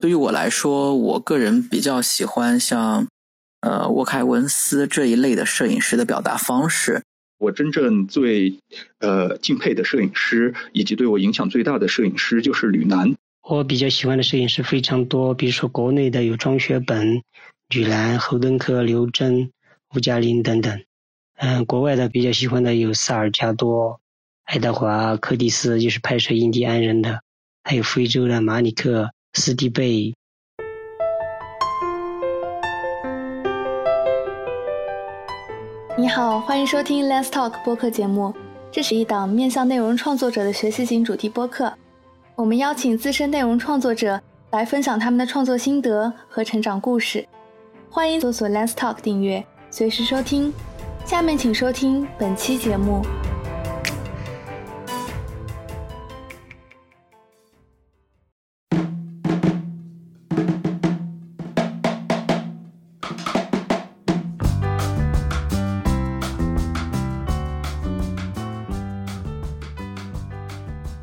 对于我来说，我个人比较喜欢像，呃，沃凯文斯这一类的摄影师的表达方式。我真正最呃敬佩的摄影师，以及对我影响最大的摄影师就是吕楠。我比较喜欢的摄影师非常多，比如说国内的有庄学本、吕楠、侯登科、刘真、吴嘉玲等等。嗯，国外的比较喜欢的有萨尔加多、爱德华·柯蒂斯，就是拍摄印第安人的，还有非洲的马里克。斯蒂贝，你好，欢迎收听 Let's Talk 播客节目。这是一档面向内容创作者的学习型主题播客。我们邀请资深内容创作者来分享他们的创作心得和成长故事。欢迎搜索 Let's Talk 订阅，随时收听。下面请收听本期节目。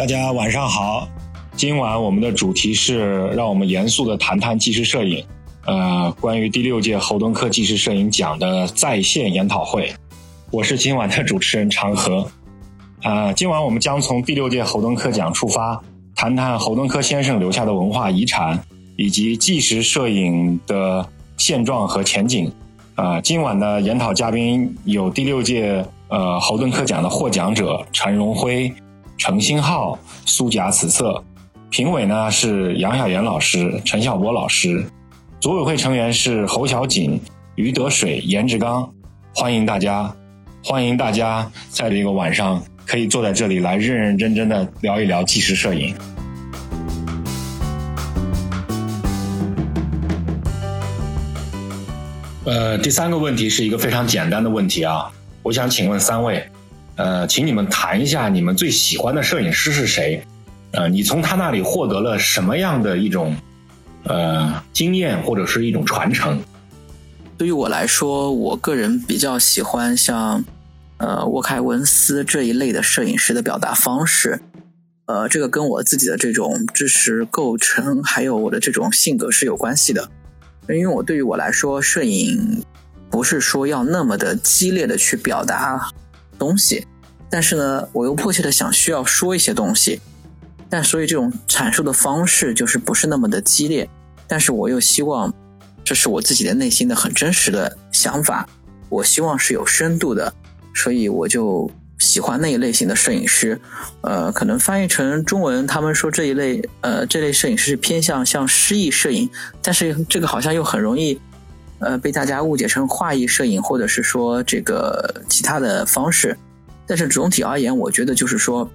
大家晚上好，今晚我们的主题是让我们严肃的谈谈纪实摄影，呃，关于第六届侯登科纪实摄影奖的在线研讨会。我是今晚的主持人长河，啊，今晚我们将从第六届侯登科奖出发，谈谈侯登科先生留下的文化遗产以及纪实摄影的现状和前景。啊，今晚的研讨嘉宾有第六届呃侯登科奖的获奖者陈荣辉。程星浩、苏甲此色，评委呢是杨晓岩老师、陈晓波老师，组委会成员是侯小锦、于德水、严志刚。欢迎大家，欢迎大家在这个晚上可以坐在这里来认认真真的聊一聊纪实摄影。呃，第三个问题是一个非常简单的问题啊，我想请问三位。呃，请你们谈一下你们最喜欢的摄影师是谁？呃，你从他那里获得了什么样的一种呃经验或者是一种传承？对于我来说，我个人比较喜欢像呃沃凯文斯这一类的摄影师的表达方式。呃，这个跟我自己的这种知识构成还有我的这种性格是有关系的。因为我对于我来说，摄影不是说要那么的激烈的去表达东西。但是呢，我又迫切的想需要说一些东西，但所以这种阐述的方式就是不是那么的激烈，但是我又希望这是我自己的内心的很真实的想法，我希望是有深度的，所以我就喜欢那一类型的摄影师，呃，可能翻译成中文，他们说这一类呃这类摄影师是偏向像诗意摄影，但是这个好像又很容易呃被大家误解成画意摄影，或者是说这个其他的方式。但是总体而言，我觉得就是说，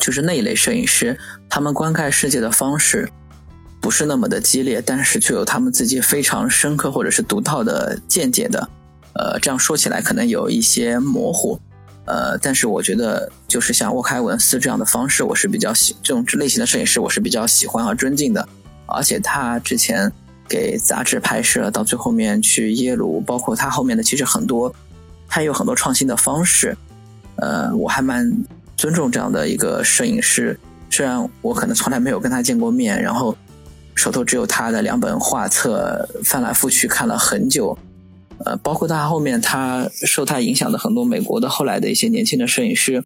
就是那一类摄影师，他们观看世界的方式不是那么的激烈，但是却有他们自己非常深刻或者是独到的见解的。呃，这样说起来可能有一些模糊，呃，但是我觉得就是像沃凯文斯这样的方式，我是比较喜这种类型的摄影师，我是比较喜欢和尊敬的。而且他之前给杂志拍摄，到最后面去耶鲁，包括他后面的其实很多，他有很多创新的方式。呃，我还蛮尊重这样的一个摄影师，虽然我可能从来没有跟他见过面，然后手头只有他的两本画册，翻来覆去看了很久。呃，包括他后面他受他影响的很多美国的后来的一些年轻的摄影师，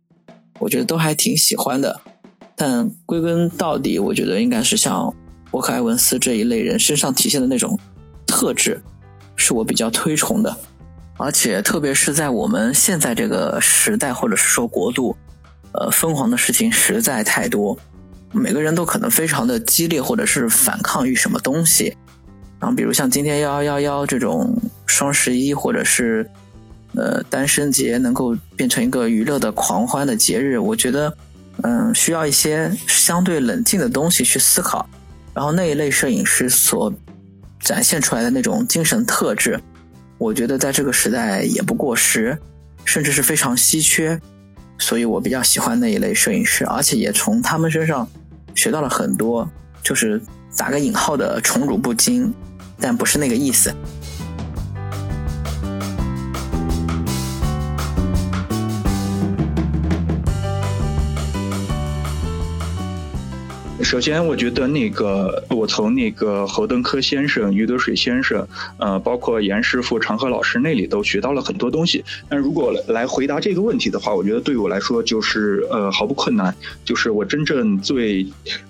我觉得都还挺喜欢的。但归根到底，我觉得应该是像沃克·埃文斯这一类人身上体现的那种特质，是我比较推崇的。而且，特别是在我们现在这个时代，或者是说国度，呃，疯狂的事情实在太多，每个人都可能非常的激烈，或者是反抗于什么东西。然后，比如像今天幺幺幺幺这种双十一，或者是呃单身节，能够变成一个娱乐的狂欢的节日，我觉得，嗯，需要一些相对冷静的东西去思考。然后那一类摄影师所展现出来的那种精神特质。我觉得在这个时代也不过时，甚至是非常稀缺，所以我比较喜欢那一类摄影师，而且也从他们身上学到了很多，就是打个引号的宠辱不惊，但不是那个意思。首先，我觉得那个我从那个侯登科先生、余德水先生，呃，包括严师傅、长河老师那里都学到了很多东西。但如果来回答这个问题的话，我觉得对我来说就是呃毫不困难。就是我真正最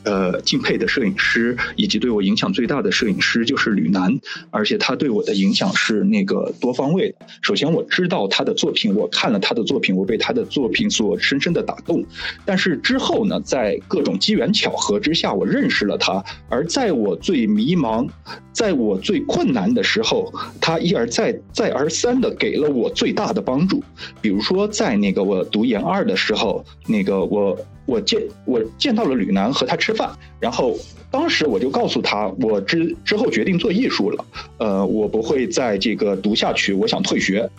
呃敬佩的摄影师，以及对我影响最大的摄影师就是吕楠，而且他对我的影响是那个多方位的。首先，我知道他的作品，我看了他的作品，我被他的作品所深深的打动。但是之后呢，在各种机缘巧合之之下，我认识了他。而在我最迷茫、在我最困难的时候，他一而再、再而三的给了我最大的帮助。比如说，在那个我读研二的时候，那个我我见我见到了吕楠，和他吃饭，然后当时我就告诉他，我之之后决定做艺术了，呃，我不会再这个读下去，我想退学。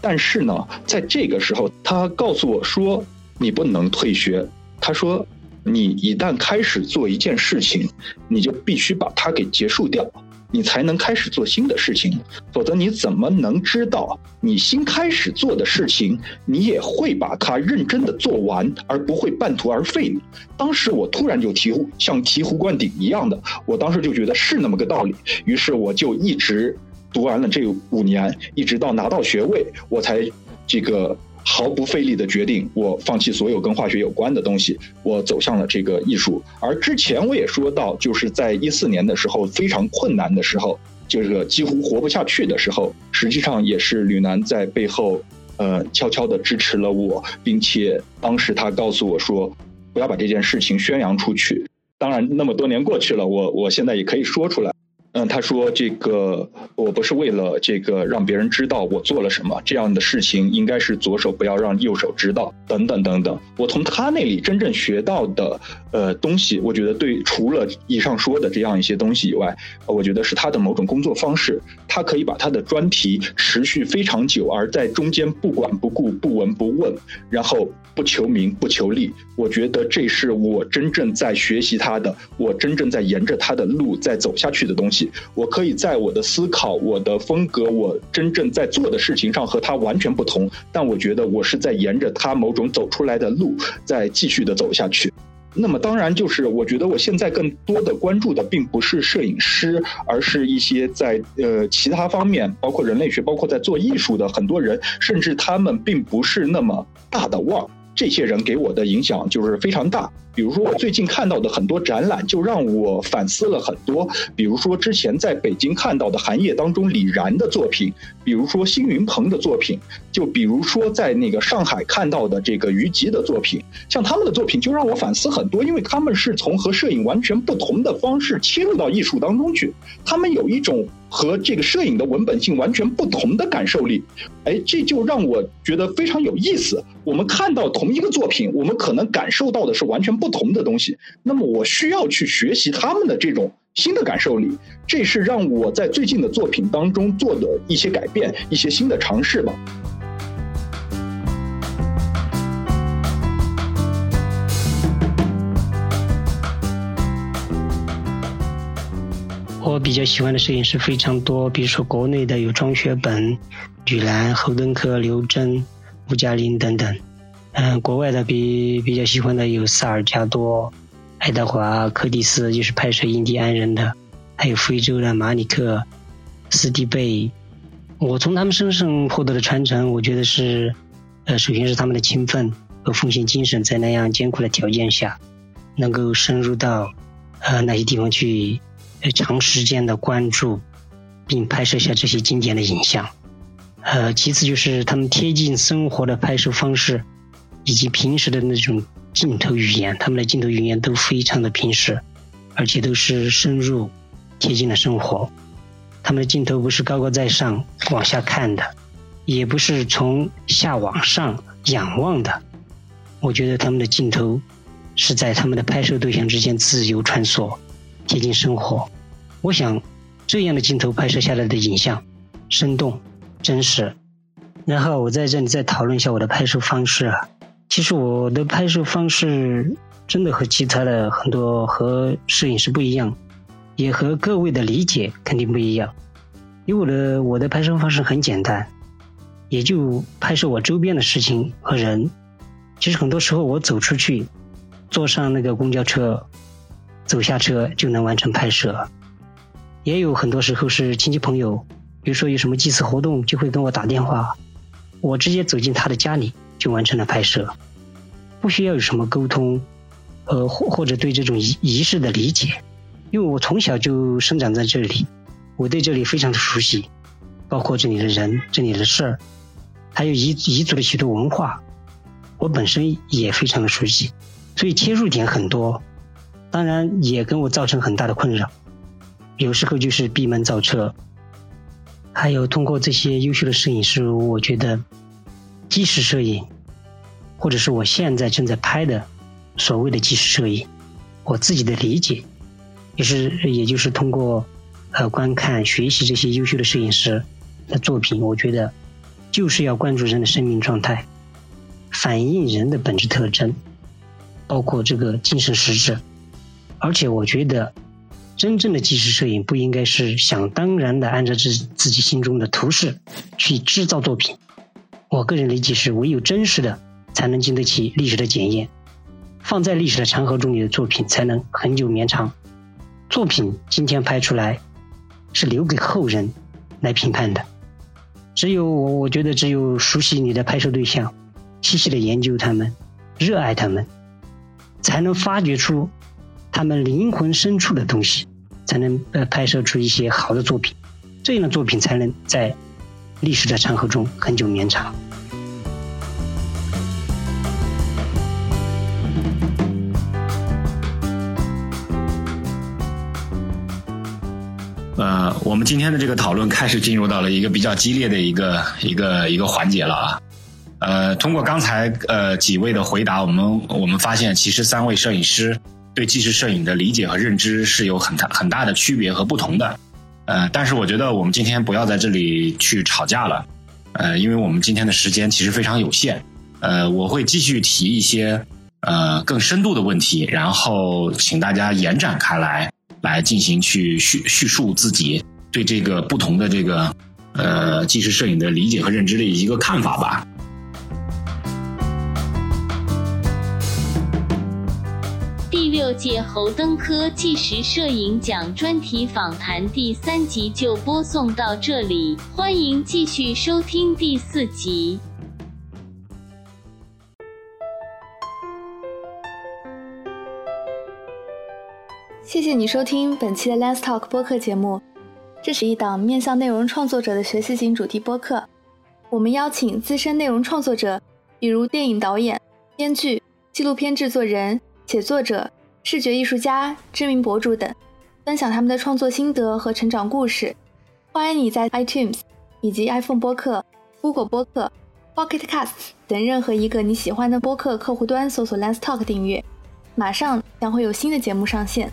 但是呢，在这个时候，他告诉我说。你不能退学。他说：“你一旦开始做一件事情，你就必须把它给结束掉，你才能开始做新的事情。否则，你怎么能知道你新开始做的事情，你也会把它认真的做完，而不会半途而废？”当时我突然就醍醐像醍醐灌顶一样的，我当时就觉得是那么个道理。于是我就一直读完了这五年，一直到拿到学位，我才这个。毫不费力的决定，我放弃所有跟化学有关的东西，我走向了这个艺术。而之前我也说到，就是在一四年的时候非常困难的时候，就是几乎活不下去的时候，实际上也是吕楠在背后，呃，悄悄的支持了我，并且当时他告诉我说，不要把这件事情宣扬出去。当然，那么多年过去了，我我现在也可以说出来。嗯，他说这个我不是为了这个让别人知道我做了什么，这样的事情应该是左手不要让右手知道，等等等等。我从他那里真正学到的呃东西，我觉得对，除了以上说的这样一些东西以外，我觉得是他的某种工作方式，他可以把他的专题持续非常久，而在中间不管不顾、不闻不问，然后不求名不求利。我觉得这是我真正在学习他的，我真正在沿着他的路在走下去的东西。我可以在我的思考、我的风格、我真正在做的事情上和他完全不同，但我觉得我是在沿着他某种走出来的路在继续的走下去。那么当然就是我觉得我现在更多的关注的并不是摄影师，而是一些在呃其他方面，包括人类学、包括在做艺术的很多人，甚至他们并不是那么大的腕。这些人给我的影响就是非常大。比如说，我最近看到的很多展览，就让我反思了很多。比如说，之前在北京看到的寒夜当中李然的作品，比如说辛云鹏的作品，就比如说在那个上海看到的这个于吉的作品，像他们的作品就让我反思很多，因为他们是从和摄影完全不同的方式切入到艺术当中去，他们有一种。和这个摄影的文本性完全不同的感受力，哎，这就让我觉得非常有意思。我们看到同一个作品，我们可能感受到的是完全不不同的东西。那么，我需要去学习他们的这种新的感受力，这是让我在最近的作品当中做的一些改变，一些新的尝试吧。我比较喜欢的摄影师非常多，比如说国内的有庄学本、吕兰、侯登科、刘真、吴嘉玲等等。嗯，国外的比比较喜欢的有萨尔加多、爱德华·柯蒂斯，就是拍摄印第安人的；还有非洲的马里克、斯蒂贝。我从他们身上获得的传承，我觉得是，呃，首先是他们的勤奋和奉献精神，在那样艰苦的条件下，能够深入到，呃，那些地方去。长时间的关注，并拍摄下这些经典的影像。呃，其次就是他们贴近生活的拍摄方式，以及平时的那种镜头语言。他们的镜头语言都非常的平实，而且都是深入、贴近的生活。他们的镜头不是高高在上往下看的，也不是从下往上仰望的。我觉得他们的镜头是在他们的拍摄对象之间自由穿梭。贴近生活，我想这样的镜头拍摄下来的影像生动、真实。然后我在这里再讨论一下我的拍摄方式。其实我的拍摄方式真的和其他的很多和摄影师不一样，也和各位的理解肯定不一样。因为我的我的拍摄方式很简单，也就拍摄我周边的事情和人。其实很多时候我走出去，坐上那个公交车。走下车就能完成拍摄。也有很多时候是亲戚朋友，比如说有什么祭祀活动，就会跟我打电话，我直接走进他的家里就完成了拍摄，不需要有什么沟通，呃或或者对这种仪仪式的理解，因为我从小就生长在这里，我对这里非常的熟悉，包括这里的人、这里的事儿，还有彝彝族的许多文化，我本身也非常的熟悉，所以切入点很多，当然也跟我造成很大的困扰。有时候就是闭门造车，还有通过这些优秀的摄影师，我觉得纪实摄影，或者是我现在正在拍的所谓的纪实摄影，我自己的理解，也是也就是通过呃观看学习这些优秀的摄影师的作品，我觉得就是要关注人的生命状态，反映人的本质特征，包括这个精神实质，而且我觉得。真正的纪实摄影不应该是想当然的按照自自己心中的图式去制造作品。我个人理解是，唯有真实的才能经得起历史的检验，放在历史的长河中，你的作品才能恒久绵长。作品今天拍出来，是留给后人来评判的。只有我，我觉得只有熟悉你的拍摄对象，细细的研究他们，热爱他们，才能发掘出。他们灵魂深处的东西，才能呃拍摄出一些好的作品，这样的作品才能在历史的长河中恒久绵长。我们今天的这个讨论开始进入到了一个比较激烈的一个一个一个环节了啊。呃，通过刚才呃几位的回答，我们我们发现其实三位摄影师。对纪实摄影的理解和认知是有很大很大的区别和不同的，呃，但是我觉得我们今天不要在这里去吵架了，呃，因为我们今天的时间其实非常有限，呃，我会继续提一些呃更深度的问题，然后请大家延展开来，来进行去叙叙述自己对这个不同的这个呃纪实摄影的理解和认知的一个看法吧。第六届侯登科纪实摄影奖专题访谈第三集就播送到这里，欢迎继续收听第四集。谢谢你收听本期的 Let's Talk 播客节目，这是一档面向内容创作者的学习型主题播客。我们邀请资深内容创作者，比如电影导演、编剧、纪录片制作人、写作者。视觉艺术家、知名博主等，分享他们的创作心得和成长故事。欢迎你在 iTunes 以及 iPhone 播客、Google 播客、Pocket Casts 等任何一个你喜欢的播客客户端搜索 Lens Talk 订阅。马上将会有新的节目上线。